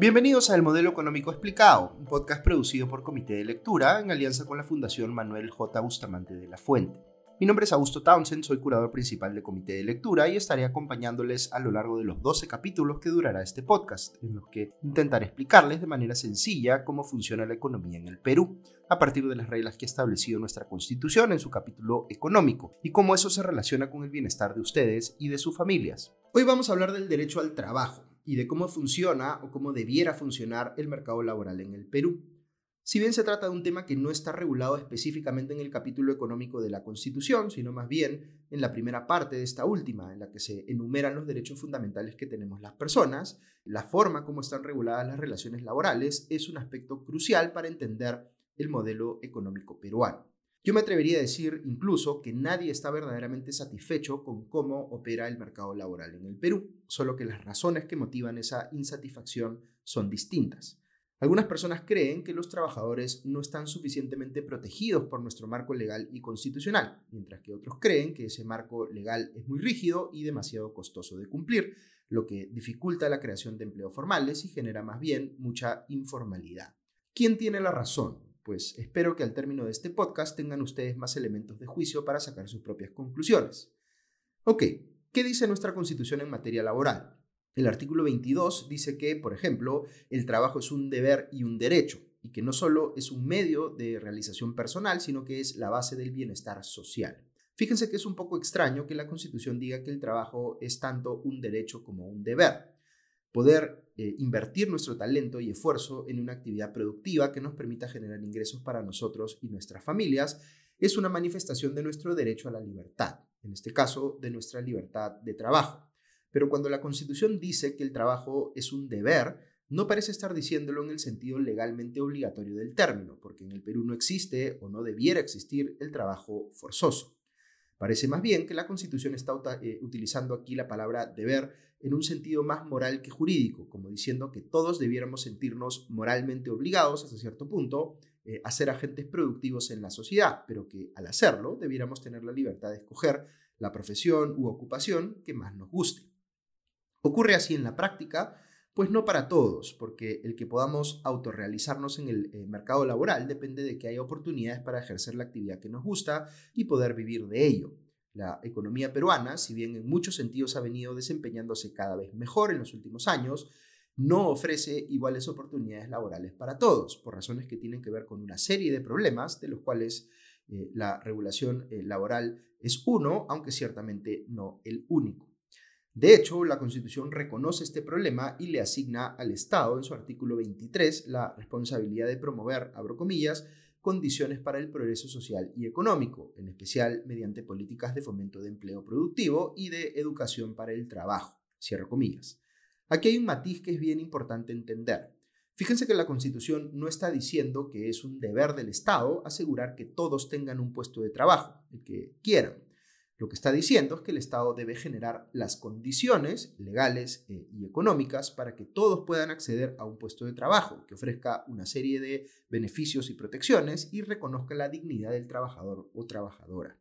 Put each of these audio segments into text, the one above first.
Bienvenidos a El Modelo Económico Explicado, un podcast producido por Comité de Lectura en alianza con la Fundación Manuel J. Bustamante de la Fuente. Mi nombre es Augusto Townsend, soy curador principal de Comité de Lectura y estaré acompañándoles a lo largo de los 12 capítulos que durará este podcast, en los que intentaré explicarles de manera sencilla cómo funciona la economía en el Perú, a partir de las reglas que ha establecido nuestra Constitución en su capítulo económico, y cómo eso se relaciona con el bienestar de ustedes y de sus familias. Hoy vamos a hablar del derecho al trabajo y de cómo funciona o cómo debiera funcionar el mercado laboral en el Perú. Si bien se trata de un tema que no está regulado específicamente en el capítulo económico de la Constitución, sino más bien en la primera parte de esta última, en la que se enumeran los derechos fundamentales que tenemos las personas, la forma como están reguladas las relaciones laborales es un aspecto crucial para entender el modelo económico peruano. Yo me atrevería a decir incluso que nadie está verdaderamente satisfecho con cómo opera el mercado laboral en el Perú, solo que las razones que motivan esa insatisfacción son distintas. Algunas personas creen que los trabajadores no están suficientemente protegidos por nuestro marco legal y constitucional, mientras que otros creen que ese marco legal es muy rígido y demasiado costoso de cumplir, lo que dificulta la creación de empleos formales y genera más bien mucha informalidad. ¿Quién tiene la razón? Pues espero que al término de este podcast tengan ustedes más elementos de juicio para sacar sus propias conclusiones. Ok, ¿qué dice nuestra Constitución en materia laboral? El artículo 22 dice que, por ejemplo, el trabajo es un deber y un derecho, y que no solo es un medio de realización personal, sino que es la base del bienestar social. Fíjense que es un poco extraño que la Constitución diga que el trabajo es tanto un derecho como un deber poder eh, invertir nuestro talento y esfuerzo en una actividad productiva que nos permita generar ingresos para nosotros y nuestras familias, es una manifestación de nuestro derecho a la libertad, en este caso de nuestra libertad de trabajo. Pero cuando la Constitución dice que el trabajo es un deber, no parece estar diciéndolo en el sentido legalmente obligatorio del término, porque en el Perú no existe o no debiera existir el trabajo forzoso. Parece más bien que la Constitución está eh, utilizando aquí la palabra deber en un sentido más moral que jurídico, como diciendo que todos debiéramos sentirnos moralmente obligados hasta cierto punto eh, a ser agentes productivos en la sociedad, pero que al hacerlo debiéramos tener la libertad de escoger la profesión u ocupación que más nos guste. Ocurre así en la práctica, pues no para todos, porque el que podamos autorrealizarnos en el eh, mercado laboral depende de que haya oportunidades para ejercer la actividad que nos gusta y poder vivir de ello. La economía peruana, si bien en muchos sentidos ha venido desempeñándose cada vez mejor en los últimos años, no ofrece iguales oportunidades laborales para todos, por razones que tienen que ver con una serie de problemas, de los cuales eh, la regulación eh, laboral es uno, aunque ciertamente no el único. De hecho, la Constitución reconoce este problema y le asigna al Estado, en su artículo 23, la responsabilidad de promover, abro comillas, condiciones para el progreso social y económico, en especial mediante políticas de fomento de empleo productivo y de educación para el trabajo, cierro comillas. Aquí hay un matiz que es bien importante entender. Fíjense que la Constitución no está diciendo que es un deber del Estado asegurar que todos tengan un puesto de trabajo, el que quieran. Lo que está diciendo es que el Estado debe generar las condiciones legales eh, y económicas para que todos puedan acceder a un puesto de trabajo, que ofrezca una serie de beneficios y protecciones y reconozca la dignidad del trabajador o trabajadora.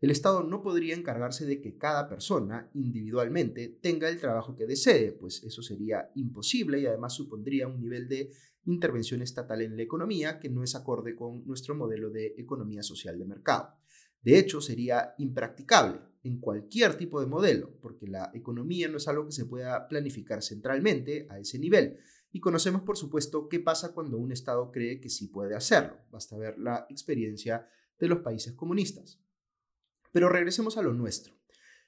El Estado no podría encargarse de que cada persona individualmente tenga el trabajo que desee, pues eso sería imposible y además supondría un nivel de intervención estatal en la economía que no es acorde con nuestro modelo de economía social de mercado. De hecho, sería impracticable en cualquier tipo de modelo, porque la economía no es algo que se pueda planificar centralmente a ese nivel. Y conocemos, por supuesto, qué pasa cuando un Estado cree que sí puede hacerlo. Basta ver la experiencia de los países comunistas. Pero regresemos a lo nuestro.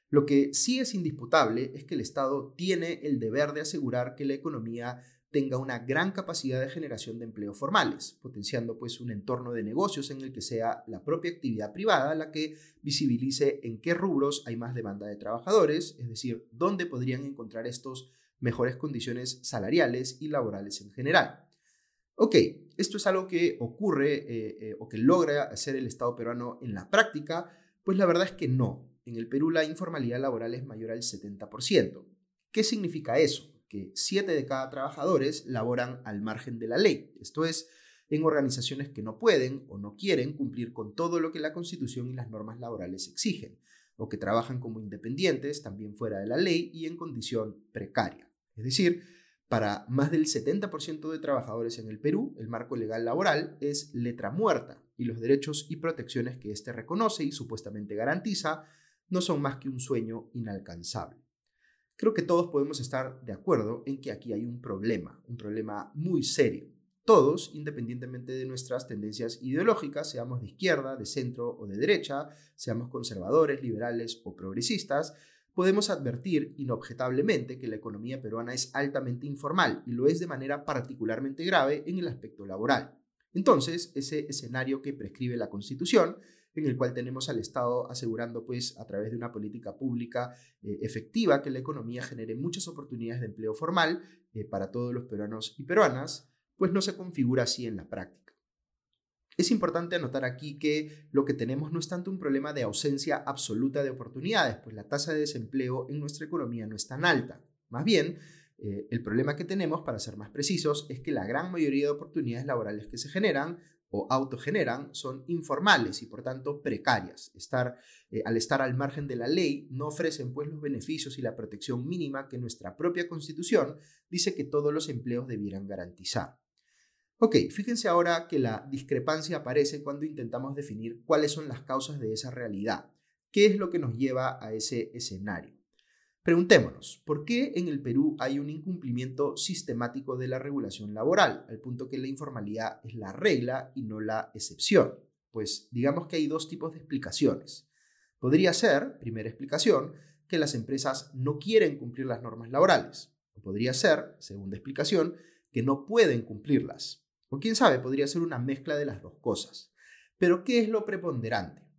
Lo que sí es indisputable es que el Estado tiene el deber de asegurar que la economía tenga una gran capacidad de generación de empleos formales, potenciando pues un entorno de negocios en el que sea la propia actividad privada la que visibilice en qué rubros hay más demanda de trabajadores, es decir, dónde podrían encontrar estos mejores condiciones salariales y laborales en general. Ok, esto es algo que ocurre eh, eh, o que logra hacer el Estado peruano en la práctica, pues la verdad es que no. En el Perú la informalidad laboral es mayor al 70%. ¿Qué significa eso? Que 7 de cada trabajadores laboran al margen de la ley, esto es, en organizaciones que no pueden o no quieren cumplir con todo lo que la Constitución y las normas laborales exigen, o que trabajan como independientes, también fuera de la ley y en condición precaria. Es decir, Para más del 70% de trabajadores en el Perú, el marco legal laboral es letra muerta y los derechos y protecciones que éste reconoce y supuestamente garantiza no son más que un sueño inalcanzable. Creo que todos podemos estar de acuerdo en que aquí hay un problema, un problema muy serio. Todos, independientemente de nuestras tendencias ideológicas, seamos de izquierda, de centro o de derecha, seamos conservadores, liberales o progresistas, podemos advertir inobjetablemente que la economía peruana es altamente informal y lo es de manera particularmente grave en el aspecto laboral. Entonces, ese escenario que prescribe la Constitución en el cual tenemos al Estado asegurando, pues, a través de una política pública eh, efectiva, que la economía genere muchas oportunidades de empleo formal eh, para todos los peruanos y peruanas, pues no se configura así en la práctica. Es importante anotar aquí que lo que tenemos no es tanto un problema de ausencia absoluta de oportunidades, pues la tasa de desempleo en nuestra economía no es tan alta. Más bien, eh, el problema que tenemos, para ser más precisos, es que la gran mayoría de oportunidades laborales que se generan o autogeneran son informales y por tanto precarias. Estar, eh, al estar al margen de la ley no ofrecen pues los beneficios y la protección mínima que nuestra propia constitución dice que todos los empleos debieran garantizar. Ok, fíjense ahora que la discrepancia aparece cuando intentamos definir cuáles son las causas de esa realidad. ¿Qué es lo que nos lleva a ese escenario? Preguntémonos, ¿por qué en el Perú hay un incumplimiento sistemático de la regulación laboral, al punto que la informalidad es la regla y no la excepción? Pues digamos que hay dos tipos de explicaciones. Podría ser, primera explicación, que las empresas no quieren cumplir las normas laborales. O podría ser, segunda explicación, que no pueden cumplirlas. O quién sabe, podría ser una mezcla de las dos cosas. Pero ¿qué es lo preponderante?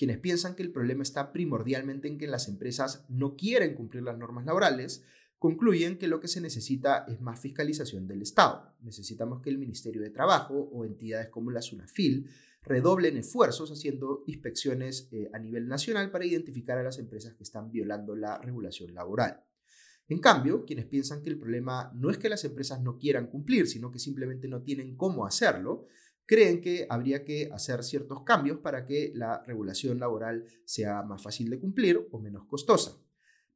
Quienes piensan que el problema está primordialmente en que las empresas no quieren cumplir las normas laborales, concluyen que lo que se necesita es más fiscalización del Estado. Necesitamos que el Ministerio de Trabajo o entidades como la SUNAFIL redoblen esfuerzos haciendo inspecciones eh, a nivel nacional para identificar a las empresas que están violando la regulación laboral. En cambio, quienes piensan que el problema no es que las empresas no quieran cumplir, sino que simplemente no tienen cómo hacerlo, creen que habría que hacer ciertos cambios para que la regulación laboral sea más fácil de cumplir o menos costosa.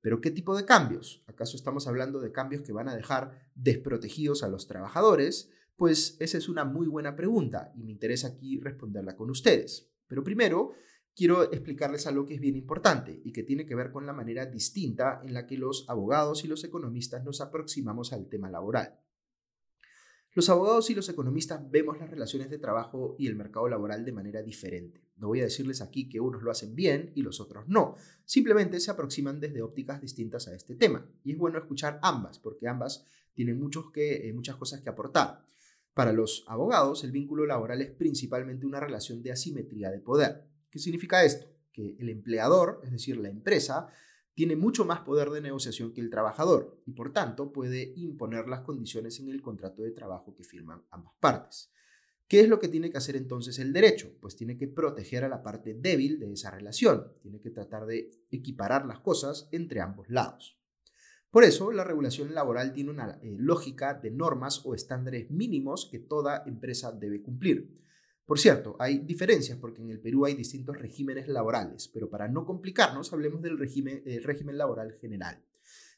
Pero ¿qué tipo de cambios? ¿Acaso estamos hablando de cambios que van a dejar desprotegidos a los trabajadores? Pues esa es una muy buena pregunta y me interesa aquí responderla con ustedes. Pero primero, quiero explicarles algo que es bien importante y que tiene que ver con la manera distinta en la que los abogados y los economistas nos aproximamos al tema laboral. Los abogados y los economistas vemos las relaciones de trabajo y el mercado laboral de manera diferente. No voy a decirles aquí que unos lo hacen bien y los otros no. Simplemente se aproximan desde ópticas distintas a este tema. Y es bueno escuchar ambas, porque ambas tienen muchos que, eh, muchas cosas que aportar. Para los abogados, el vínculo laboral es principalmente una relación de asimetría de poder. ¿Qué significa esto? Que el empleador, es decir, la empresa, tiene mucho más poder de negociación que el trabajador y por tanto puede imponer las condiciones en el contrato de trabajo que firman ambas partes. ¿Qué es lo que tiene que hacer entonces el derecho? Pues tiene que proteger a la parte débil de esa relación, tiene que tratar de equiparar las cosas entre ambos lados. Por eso, la regulación laboral tiene una eh, lógica de normas o estándares mínimos que toda empresa debe cumplir. Por cierto, hay diferencias porque en el Perú hay distintos regímenes laborales, pero para no complicarnos, hablemos del régimen, laboral general.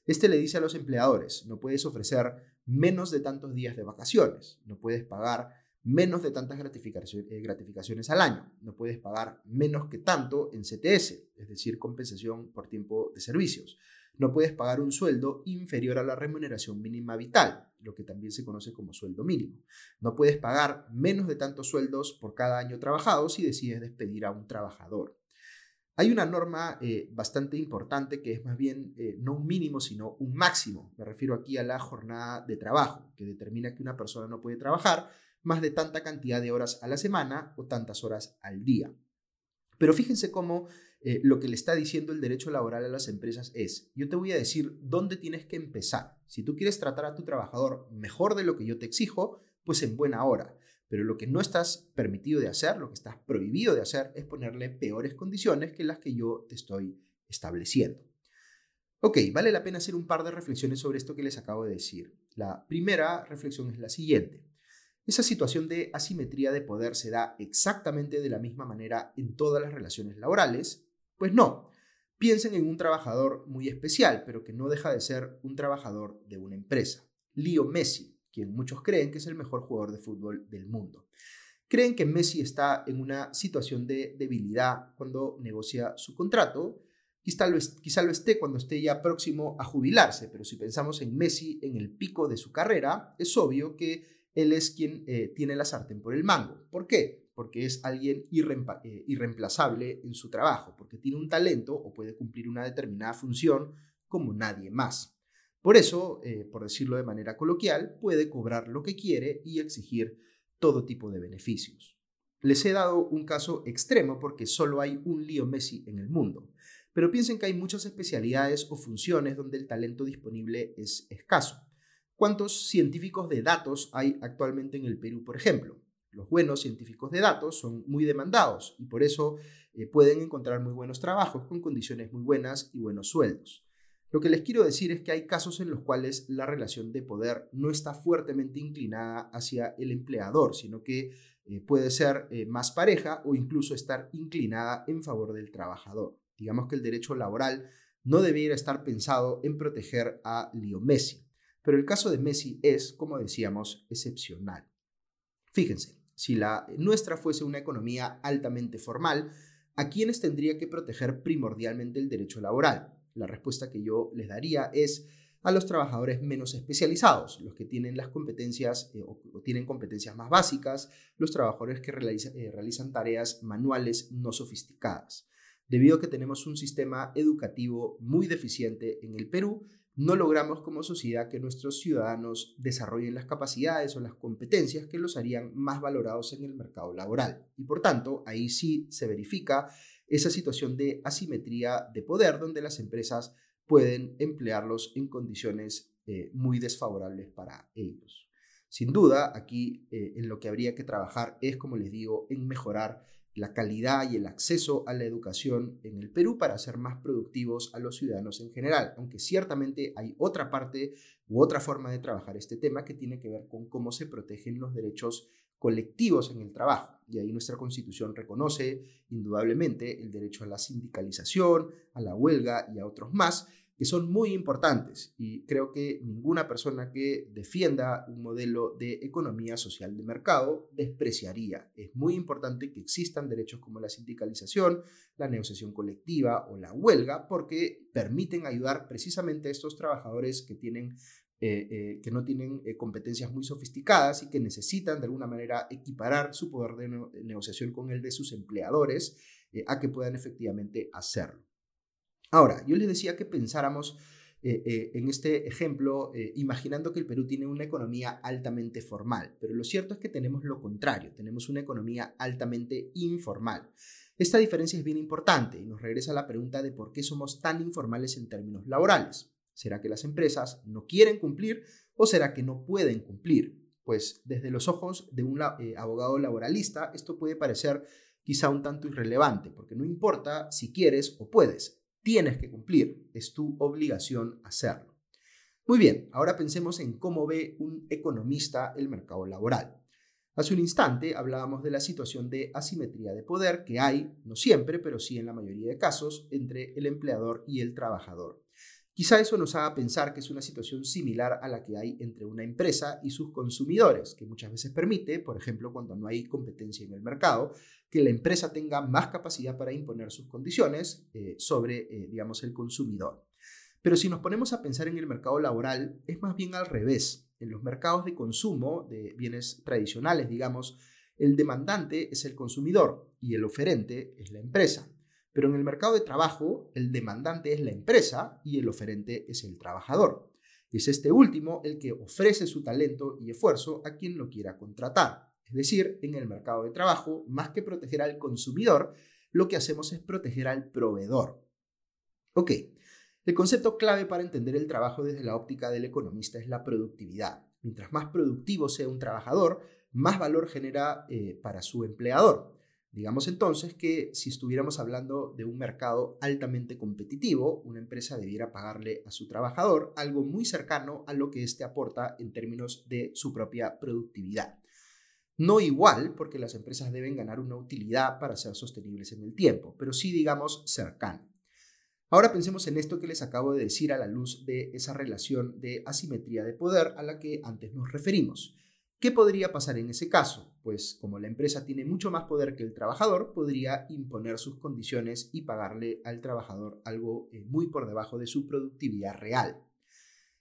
Este le dice a los empleadores, no puedes ofrecer menos de tantos días de vacaciones, no puedes pagar menos de tantas eh, gratificaciones al año, no puedes pagar menos que tanto en CTS, es decir, compensación por tiempo de servicios, no puedes pagar un sueldo inferior a la remuneración mínima vital, lo que también se conoce como sueldo mínimo. No puedes pagar menos de tantos sueldos por cada año trabajado si decides despedir a un trabajador. Hay una norma eh, bastante importante que es más bien eh, no un mínimo, sino un máximo. Me refiero aquí a la jornada de trabajo, que determina que una persona no puede trabajar más de tanta cantidad de horas a la semana o tantas horas al día. Pero fíjense cómo eh, lo que le está diciendo el derecho laboral a las empresas es, yo te voy a decir dónde tienes que empezar. Si tú quieres tratar a tu trabajador mejor de lo que yo te exijo, pues en buena hora. Pero lo que no estás permitido de hacer, lo que estás prohibido de hacer, es ponerle peores condiciones que las que yo te estoy estableciendo. Ok, vale la pena hacer un par de reflexiones sobre esto que les acabo de decir. La primera reflexión es la siguiente. Esa situación de asimetría de poder se da exactamente de la misma manera en todas las relaciones laborales pues no, piensen en un trabajador muy especial, pero que no deja de ser un trabajador de una empresa. Leo Messi, quien muchos creen que es el mejor jugador de fútbol del mundo. Creen que Messi está en una situación de debilidad cuando negocia su contrato. Quizá lo, esté cuando esté ya próximo a jubilarse, pero si pensamos en Messi en el pico de su carrera, es obvio que él es quien eh, tiene la sartén por el mango. ¿Por qué? Porque es alguien eh, irreemplazable en su trabajo, porque tiene un talento o puede cumplir una determinada función como nadie más. Por eso, eh, por decirlo de manera coloquial, puede cobrar lo que quiere y exigir todo tipo de beneficios. Les he dado un caso extremo porque solo hay un Leo Messi en el mundo, pero piensen que hay muchas especialidades o funciones donde el talento disponible es escaso. ¿Cuántos científicos de datos hay actualmente en el Perú, por ejemplo? Los buenos científicos de datos son muy demandados y por eso eh, pueden encontrar muy buenos trabajos con condiciones muy buenas y buenos sueldos. Lo que les quiero decir es que hay casos en los cuales la relación de poder no está fuertemente inclinada hacia el empleador, sino que eh, puede ser eh, más pareja o incluso estar inclinada en favor del trabajador. Digamos que el derecho laboral no debiera estar pensado en proteger a Leo Messi. Pero el caso de Messi es, como decíamos, excepcional. Fíjense, si la nuestra fuese una economía altamente formal, ¿a quiénes tendría que proteger primordialmente el derecho laboral? La respuesta que yo les daría es a los trabajadores menos especializados, los que tienen las competencias eh, o, tienen competencias más básicas, los trabajadores que eh, realizan tareas manuales no sofisticadas. Debido a que tenemos un sistema educativo muy deficiente en el Perú, no logramos como sociedad que nuestros ciudadanos desarrollen las capacidades o las competencias que los harían más valorados en el mercado laboral. Y por tanto, ahí sí se verifica esa situación de asimetría de poder donde las empresas pueden emplearlos en condiciones eh, muy desfavorables para ellos. Sin duda, aquí eh, en lo que habría que trabajar es, como les digo, en mejorar la calidad y el acceso a la educación en el Perú para ser más productivos a los ciudadanos en general, aunque ciertamente hay otra parte u otra forma de trabajar este tema que tiene que ver con cómo se protegen los derechos colectivos en el trabajo. Y ahí nuestra constitución reconoce indudablemente el derecho a la sindicalización, a la huelga y a otros más, que son muy importantes y creo que ninguna persona que defienda un modelo de economía social de mercado despreciaría. Es muy importante que existan derechos como la sindicalización, la negociación colectiva o la huelga porque permiten ayudar precisamente a estos trabajadores que tienen eh, eh, que no tienen eh, competencias muy sofisticadas y que necesitan de alguna manera equiparar su poder de negociación con el de sus empleadores a que puedan efectivamente hacerlo. Ahora, yo les decía que pensáramos eh, eh, en este ejemplo eh, imaginando que el Perú tiene una economía altamente formal, pero lo cierto es que tenemos lo contrario, tenemos una economía altamente informal. Esta diferencia es bien importante y nos regresa a la pregunta de por qué somos tan informales en términos laborales. ¿Será que las empresas no quieren cumplir o será que no pueden cumplir? Pues desde los ojos de un abogado laboralista esto puede parecer quizá un tanto irrelevante, porque no importa si quieres o puedes, tienes que cumplir, es tu obligación hacerlo. Muy bien, ahora pensemos en cómo ve un economista el mercado laboral. Hace un instante hablábamos de la situación de asimetría de poder que hay, no siempre, pero sí en la mayoría de casos, entre el empleador y el trabajador. Quizá eso nos haga pensar que es una situación similar a la que hay entre una empresa y sus consumidores, que muchas veces permite, por ejemplo, cuando no hay competencia en el mercado, que la empresa tenga más capacidad para imponer sus condiciones eh, sobre, eh, digamos, el consumidor. Pero si nos ponemos a pensar en el mercado laboral, es más bien al revés. En los mercados de consumo de bienes tradicionales, digamos, el demandante es el consumidor y el oferente es la empresa. Pero en el mercado de trabajo, el demandante es la empresa y el oferente es el trabajador. Es este último el que ofrece su talento y esfuerzo a quien lo quiera contratar. Es decir, en el mercado de trabajo, más que proteger al consumidor, lo que hacemos es proteger al proveedor. Ok, el concepto clave para entender el trabajo desde la óptica del economista es la productividad. Mientras más productivo sea un trabajador, más valor genera eh, para su empleador. Digamos entonces que si estuviéramos hablando de un mercado altamente competitivo, una empresa debiera pagarle a su trabajador algo muy cercano a lo que éste aporta en términos de su propia productividad. No igual, porque las empresas deben ganar una utilidad para ser sostenibles en el tiempo, pero sí, digamos, cercano. Ahora pensemos en esto que les acabo de decir a la luz de esa relación de asimetría de poder a la que antes nos referimos. ¿Qué podría pasar en ese caso? Pues como la empresa tiene mucho más poder que el trabajador, podría imponer sus condiciones y pagarle al trabajador algo eh, muy por debajo de su productividad real.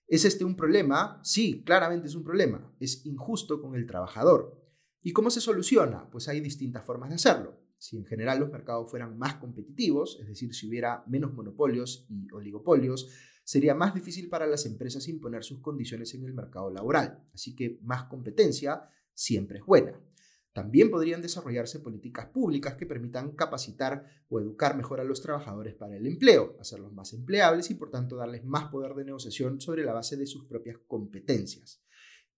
¿Es este un problema? Sí, claramente es un problema. Es injusto con el trabajador. ¿Y cómo se soluciona? Pues hay distintas formas de hacerlo. Si en general los mercados fueran más competitivos, es decir, si hubiera menos monopolios y oligopolios, sería más difícil para las empresas imponer sus condiciones en el mercado laboral. Así que más competencia siempre es buena. También podrían desarrollarse políticas públicas que permitan capacitar o educar mejor a los trabajadores para el empleo, hacerlos más empleables y por tanto darles más poder de negociación sobre la base de sus propias competencias.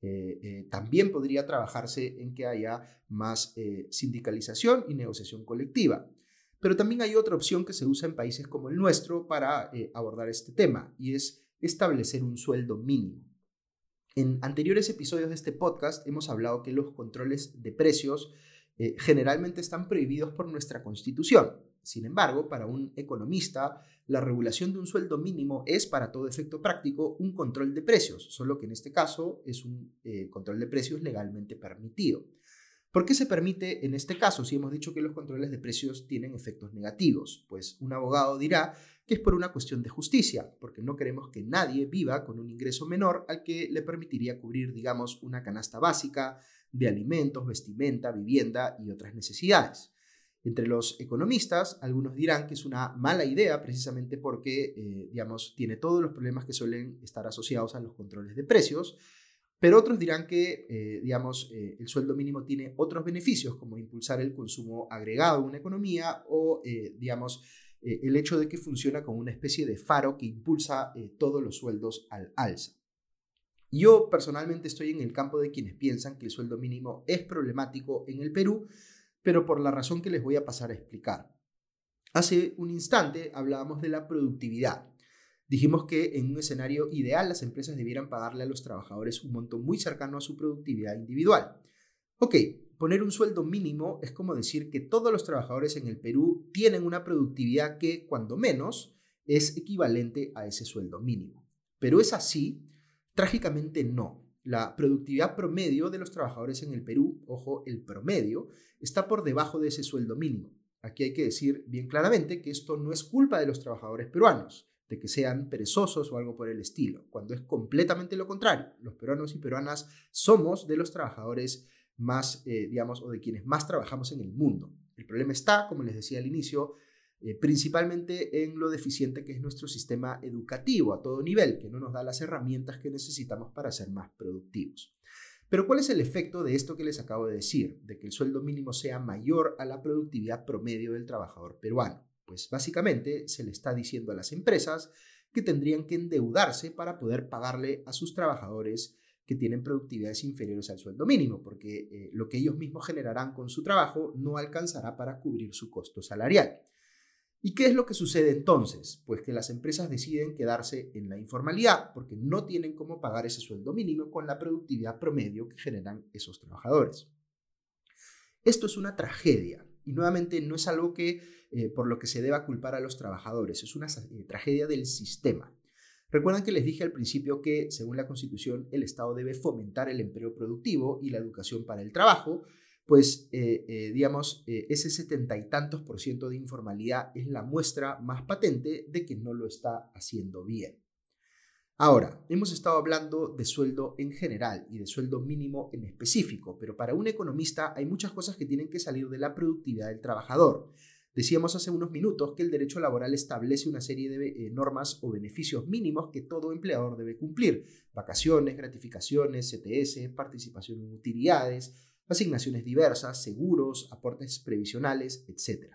Eh, eh, también podría trabajarse en que haya más eh, sindicalización y negociación colectiva. Pero también hay otra opción que se usa en países como el nuestro para abordar este tema y es establecer un sueldo mínimo. En anteriores episodios de este podcast hemos hablado que los controles de precios eh, generalmente están prohibidos por nuestra constitución. Sin embargo, para un economista, la regulación de un sueldo mínimo es, para todo efecto práctico, un control de precios, solo que en este caso es un eh, control de precios legalmente permitido. ¿Por qué se permite en este caso si hemos dicho que los controles de precios tienen efectos negativos? Pues un abogado dirá que es por una cuestión de justicia, porque no queremos que nadie viva con un ingreso menor al que le permitiría cubrir, digamos, una canasta básica de alimentos, vestimenta, vivienda y otras necesidades. Entre los economistas, algunos dirán que es una mala idea precisamente porque, eh, digamos, tiene todos los problemas que suelen estar asociados a los controles de precios, pero otros dirán que, eh, digamos, eh, el sueldo mínimo tiene otros beneficios, como impulsar el consumo agregado en una economía o, digamos, eh, el hecho de que funciona como una especie de faro que impulsa todos los sueldos al alza. Yo personalmente estoy en el campo de quienes piensan que el sueldo mínimo es problemático en el Perú, pero por la razón que les voy a pasar a explicar. Hace un instante hablábamos de la productividad. Dijimos que en un escenario ideal las empresas debieran pagarle a los trabajadores un monto muy cercano a su productividad individual. Ok, poner un sueldo mínimo es como decir que todos los trabajadores en el Perú tienen una productividad que, cuando menos, es equivalente a ese sueldo mínimo. Pero es así, trágicamente no. La productividad promedio de los trabajadores en el Perú, ojo, el promedio, está por debajo de ese sueldo mínimo. Aquí hay que decir bien claramente que esto no es culpa de los trabajadores peruanos, de que sean perezosos o algo por el estilo, cuando es completamente lo contrario. Los peruanos y peruanas somos de los trabajadores más, eh, digamos, o de quienes más trabajamos en el mundo. El problema está, como les decía al inicio, eh, principalmente en lo deficiente que es nuestro sistema educativo a todo nivel, que no nos da las herramientas que necesitamos para ser más productivos. Pero ¿cuál es el efecto de esto que les acabo de decir, de que el sueldo mínimo sea mayor a la productividad promedio del trabajador peruano? Pues básicamente se le está diciendo a las empresas que tendrían que endeudarse para poder pagarle a sus trabajadores que tienen productividades inferiores al sueldo mínimo, porque eh, lo que ellos mismos generarán con su trabajo no alcanzará para cubrir su costo salarial. ¿Y qué es lo que sucede entonces? Pues que las empresas deciden quedarse en la informalidad porque no tienen cómo pagar ese sueldo mínimo con la productividad promedio que generan esos trabajadores. Esto es una tragedia y nuevamente no es algo que eh, por lo que se deba culpar a los trabajadores, es una eh, tragedia del sistema. Recuerdan que les dije al principio que, según la Constitución, el Estado debe fomentar el empleo productivo y la educación para el trabajo, pues, eh, digamos, ese setenta y tantos por ciento de informalidad es la muestra más patente de que no lo está haciendo bien. Ahora, hemos estado hablando de sueldo en general y de sueldo mínimo en específico, pero para un economista hay muchas cosas que tienen que salir de la productividad del trabajador. Decíamos hace unos minutos que el derecho laboral establece una serie de eh, normas o beneficios mínimos que todo empleador debe cumplir. Vacaciones, gratificaciones, CTS, participación en utilidades, asignaciones diversas, seguros, aportes previsionales, etc.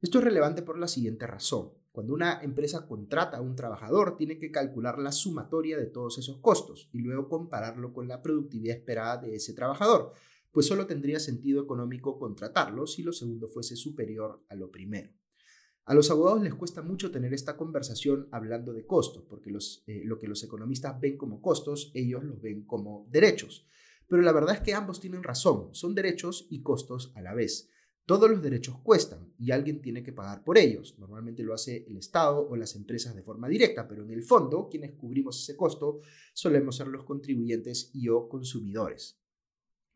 Esto es relevante por la siguiente razón. Cuando una empresa contrata a un trabajador, tiene que calcular la sumatoria de todos esos costos y luego compararlo con la productividad esperada de ese trabajador pues solo tendría sentido económico contratarlo si lo segundo fuese superior a lo primero. A los abogados les cuesta mucho tener esta conversación hablando de costos, porque eh, lo que los economistas ven como costos, ellos los ven como derechos. Pero la verdad es que ambos tienen razón, son derechos y costos a la vez. Todos los derechos cuestan y alguien tiene que pagar por ellos. Normalmente lo hace el Estado o las empresas de forma directa, pero en el fondo quienes cubrimos ese costo solemos ser los contribuyentes y o consumidores.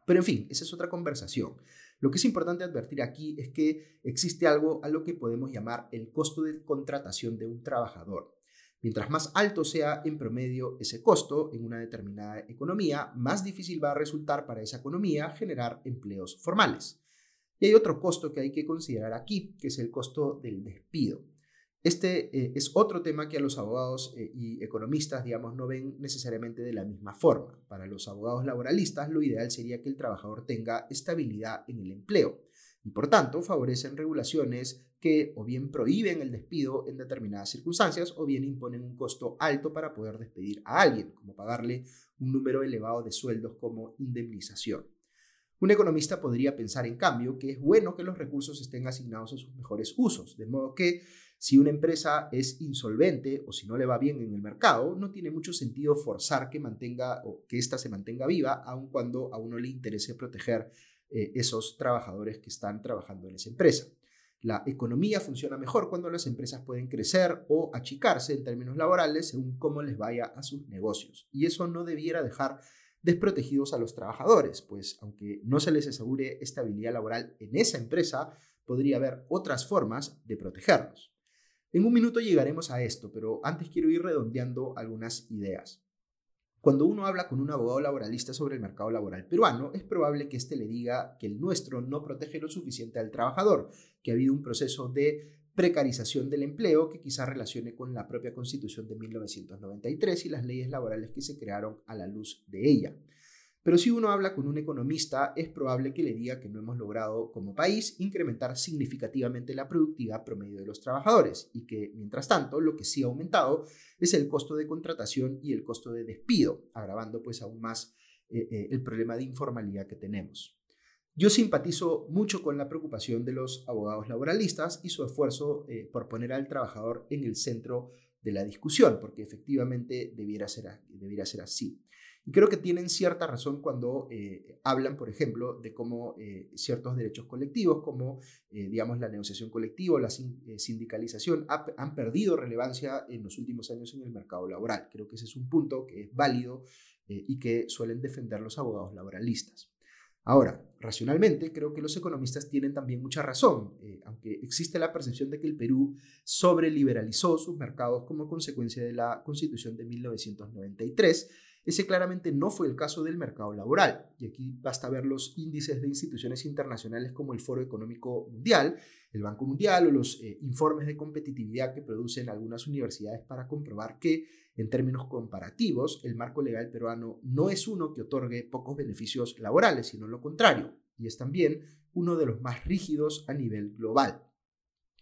Pero en fin, esa es otra conversación. Lo que es importante advertir aquí es que existe algo a lo que podemos llamar el costo de contratación de un trabajador. Mientras más alto sea en promedio ese costo en una determinada economía, más difícil va a resultar para esa economía generar empleos formales. Y hay otro costo que hay que considerar aquí, que es el costo del despido. Este eh, es otro tema que a los abogados eh, y economistas, digamos, no ven necesariamente de la misma forma. Para los abogados laboralistas, lo ideal sería que el trabajador tenga estabilidad en el empleo y, por tanto, favorecen regulaciones que o bien prohíben el despido en determinadas circunstancias o bien imponen un costo alto para poder despedir a alguien, como pagarle un número elevado de sueldos como indemnización. Un economista podría pensar, en cambio, que es bueno que los recursos estén asignados a sus mejores usos, de modo que si una empresa es insolvente o si no le va bien en el mercado, no tiene mucho sentido forzar que mantenga o que ésta se mantenga viva, aun cuando a uno le interese proteger eh, esos trabajadores que están trabajando en esa empresa. La economía funciona mejor cuando las empresas pueden crecer o achicarse en términos laborales según cómo les vaya a sus negocios. Y eso no debiera dejar desprotegidos a los trabajadores, pues aunque no se les asegure estabilidad laboral en esa empresa, podría haber otras formas de protegerlos. En un minuto llegaremos a esto, pero antes quiero ir redondeando algunas ideas. Cuando uno habla con un abogado laboralista sobre el mercado laboral peruano, es probable que éste le diga que el nuestro no protege lo suficiente al trabajador, que ha habido un proceso de precarización del empleo que quizá relacione con la propia Constitución de 1993 y las leyes laborales que se crearon a la luz de ella. Pero si uno habla con un economista, es probable que le diga que no hemos logrado como país incrementar significativamente la productividad promedio de los trabajadores y que, mientras tanto, lo que sí ha aumentado es el costo de contratación y el costo de despido, agravando pues aún más eh, eh, el problema de informalidad que tenemos. Yo simpatizo mucho con la preocupación de los abogados laboralistas y su esfuerzo eh, por poner al trabajador en el centro de la discusión, porque efectivamente debiera ser, debiera ser así. Y creo que tienen cierta razón cuando eh, hablan, por ejemplo, de cómo eh, ciertos derechos colectivos, como, digamos, la negociación colectiva o la sindicalización, han perdido relevancia en los últimos años en el mercado laboral. Creo que ese es un punto que es válido y que suelen defender los abogados laboralistas. Ahora, racionalmente, creo que los economistas tienen también mucha razón, eh, aunque existe la percepción de que el Perú sobreliberalizó sus mercados como consecuencia de la Constitución de 1993 ese claramente no fue el caso del mercado laboral, y aquí basta ver los índices de instituciones internacionales como el Foro Económico Mundial, el Banco Mundial o los eh, informes de competitividad que producen algunas universidades para comprobar que, en términos comparativos, el marco legal peruano no es uno que otorgue pocos beneficios laborales, sino lo contrario, y es también uno de los más rígidos a nivel global.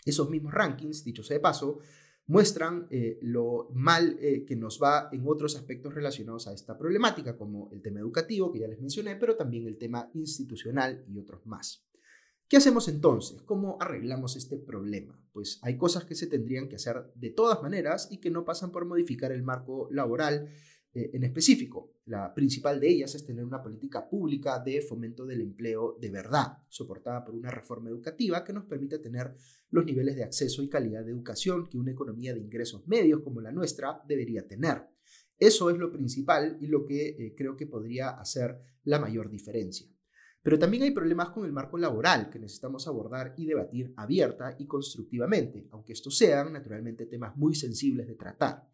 Esos mismos rankings, dicho sea de paso, muestran eh, lo mal eh, que nos va en otros aspectos relacionados a esta problemática, como el tema educativo, que ya les mencioné, pero también el tema institucional y otros más. ¿Qué hacemos entonces? ¿Cómo arreglamos este problema? Pues hay cosas que se tendrían que hacer de todas maneras y que no pasan por modificar el marco laboral en específico. La principal de ellas es tener una política pública de fomento del empleo de verdad, soportada por una reforma educativa que nos permite tener los niveles de acceso y calidad de educación que una economía de ingresos medios como la nuestra debería tener. Eso es lo principal y lo que eh, creo que podría hacer la mayor diferencia. Pero también hay problemas con el marco laboral que necesitamos abordar y debatir abierta y constructivamente, aunque estos sean naturalmente temas muy sensibles de tratar.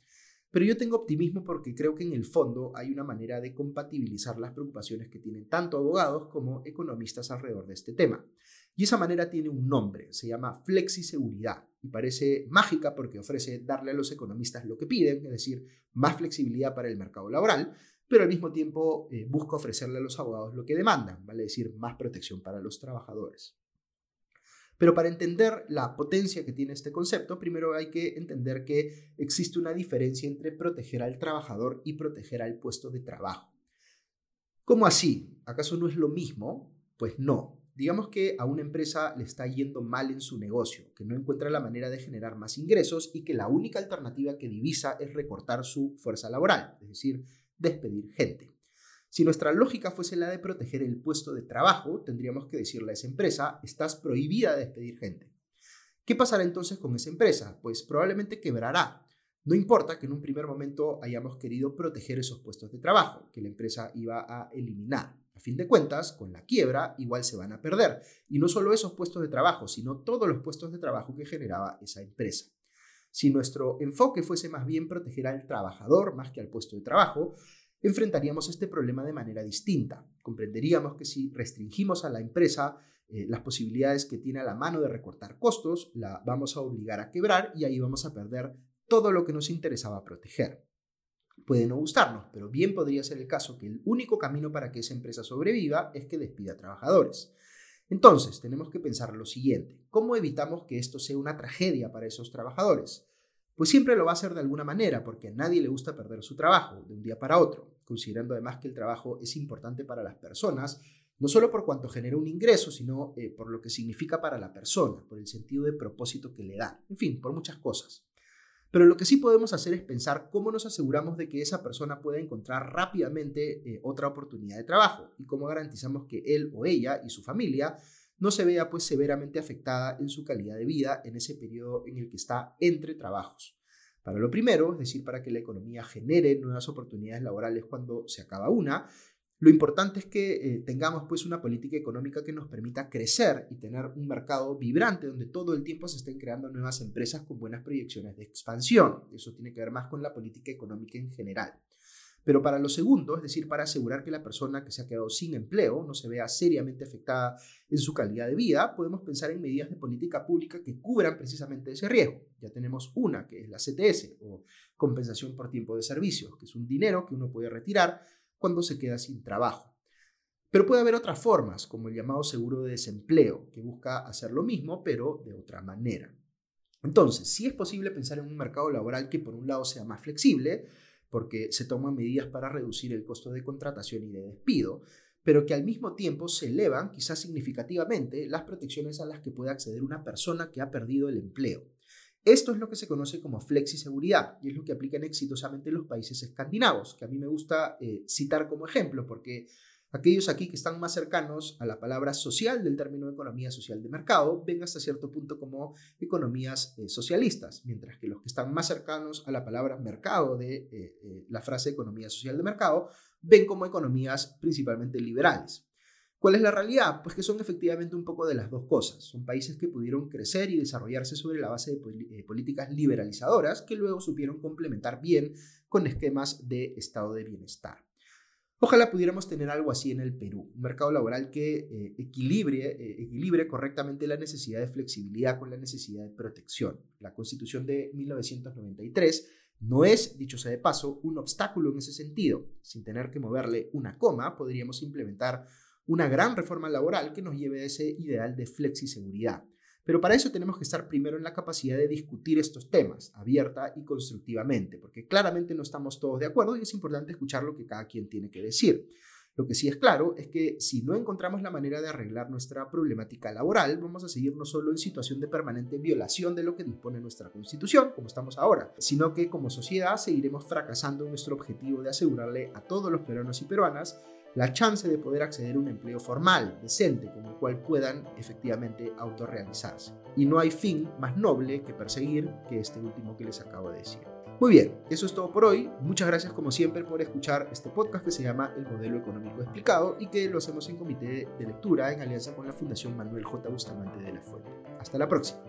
Pero yo tengo optimismo porque creo que en el fondo hay una manera de compatibilizar las preocupaciones que tienen tanto abogados como economistas alrededor de este tema. Y esa manera tiene un nombre, se llama flexiseguridad y parece mágica porque ofrece darle a los economistas lo que piden, es decir, más flexibilidad para el mercado laboral, pero al mismo tiempo eh, busca ofrecerle a los abogados lo que demandan, vale decir, más protección para los trabajadores. Pero para entender la potencia que tiene este concepto, primero hay que entender que existe una diferencia entre proteger al trabajador y proteger al puesto de trabajo. ¿Cómo así? ¿Acaso no es lo mismo? Pues no. Digamos que a una empresa le está yendo mal en su negocio, que no encuentra la manera de generar más ingresos y que la única alternativa que divisa es recortar su fuerza laboral, es decir, despedir gente. Si nuestra lógica fuese la de proteger el puesto de trabajo, tendríamos que decirle a esa empresa, estás prohibida de despedir gente. ¿Qué pasará entonces con esa empresa? Pues probablemente quebrará. No importa que en un primer momento hayamos querido proteger esos puestos de trabajo que la empresa iba a eliminar. A fin de cuentas, con la quiebra igual se van a perder. Y no solo esos puestos de trabajo, sino todos los puestos de trabajo que generaba esa empresa. Si nuestro enfoque fuese más bien proteger al trabajador más que al puesto de trabajo, enfrentaríamos este problema de manera distinta. Comprenderíamos que si restringimos a la empresa eh, las posibilidades que tiene a la mano de recortar costos, la vamos a obligar a quebrar y ahí vamos a perder todo lo que nos interesaba proteger. Puede no gustarnos, pero bien podría ser el caso que el único camino para que esa empresa sobreviva es que despida trabajadores. Entonces, tenemos que pensar lo siguiente, ¿cómo evitamos que esto sea una tragedia para esos trabajadores? Pues siempre lo va a hacer de alguna manera, porque a nadie le gusta perder su trabajo de un día para otro, considerando además que el trabajo es importante para las personas, no solo por cuanto genera un ingreso, sino eh, por lo que significa para la persona, por el sentido de propósito que le da, en fin, por muchas cosas. Pero lo que sí podemos hacer es pensar cómo nos aseguramos de que esa persona pueda encontrar rápidamente eh, otra oportunidad de trabajo y cómo garantizamos que él o ella y su familia no se vea pues severamente afectada en su calidad de vida en ese periodo en el que está entre trabajos. Para lo primero, es decir, para que la economía genere nuevas oportunidades laborales cuando se acaba una, lo importante es que eh, tengamos pues una política económica que nos permita crecer y tener un mercado vibrante donde todo el tiempo se estén creando nuevas empresas con buenas proyecciones de expansión. Eso tiene que ver más con la política económica en general. Pero para lo segundo, es decir, para asegurar que la persona que se ha quedado sin empleo no se vea seriamente afectada en su calidad de vida, podemos pensar en medidas de política pública que cubran precisamente ese riesgo. Ya tenemos una, que es la CTS, o compensación por tiempo de servicio, que es un dinero que uno puede retirar cuando se queda sin trabajo. Pero puede haber otras formas, como el llamado seguro de desempleo, que busca hacer lo mismo, pero de otra manera. Entonces, si es posible pensar en un mercado laboral que por un lado sea más flexible, porque se toman medidas para reducir el costo de contratación y de despido, pero que al mismo tiempo se elevan, quizás significativamente, las protecciones a las que puede acceder una persona que ha perdido el empleo. Esto es lo que se conoce como flexiseguridad y es lo que aplican exitosamente los países escandinavos, que a mí me gusta eh, citar como ejemplo porque Aquellos aquí que están más cercanos a la palabra social del término economía social de mercado ven hasta cierto punto como economías eh, socialistas, mientras que los que están más cercanos a la palabra mercado de eh, eh, la frase economía social de mercado ven como economías principalmente liberales. ¿Cuál es la realidad? Pues que son efectivamente un poco de las dos cosas. Son países que pudieron crecer y desarrollarse sobre la base de políticas liberalizadoras que luego supieron complementar bien con esquemas de estado de bienestar. Ojalá pudiéramos tener algo así en el Perú, un mercado laboral que eh, equilibre, eh, equilibre correctamente la necesidad de flexibilidad con la necesidad de protección. La Constitución de 1993 no es, dicho sea de paso, un obstáculo en ese sentido. Sin tener que moverle una coma, podríamos implementar una gran reforma laboral que nos lleve a ese ideal de flexiseguridad. Pero para eso tenemos que estar primero en la capacidad de discutir estos temas abierta y constructivamente, porque claramente no estamos todos de acuerdo y es importante escuchar lo que cada quien tiene que decir. Lo que sí es claro es que si no encontramos la manera de arreglar nuestra problemática laboral, vamos a seguir no solo en situación de permanente violación de lo que dispone nuestra constitución, como estamos ahora, sino que como sociedad seguiremos fracasando en nuestro objetivo de asegurarle a todos los peruanos y peruanas la chance de poder acceder a un empleo formal, decente, con el cual puedan efectivamente autorrealizarse. Y no hay fin más noble que perseguir que este último que les acabo de decir. Muy bien, eso es todo por hoy. Muchas gracias como siempre por escuchar este podcast que se llama El Modelo Económico Explicado y que lo hacemos en comité de lectura en alianza con la Fundación Manuel J. Bustamante de la Fuente. Hasta la próxima.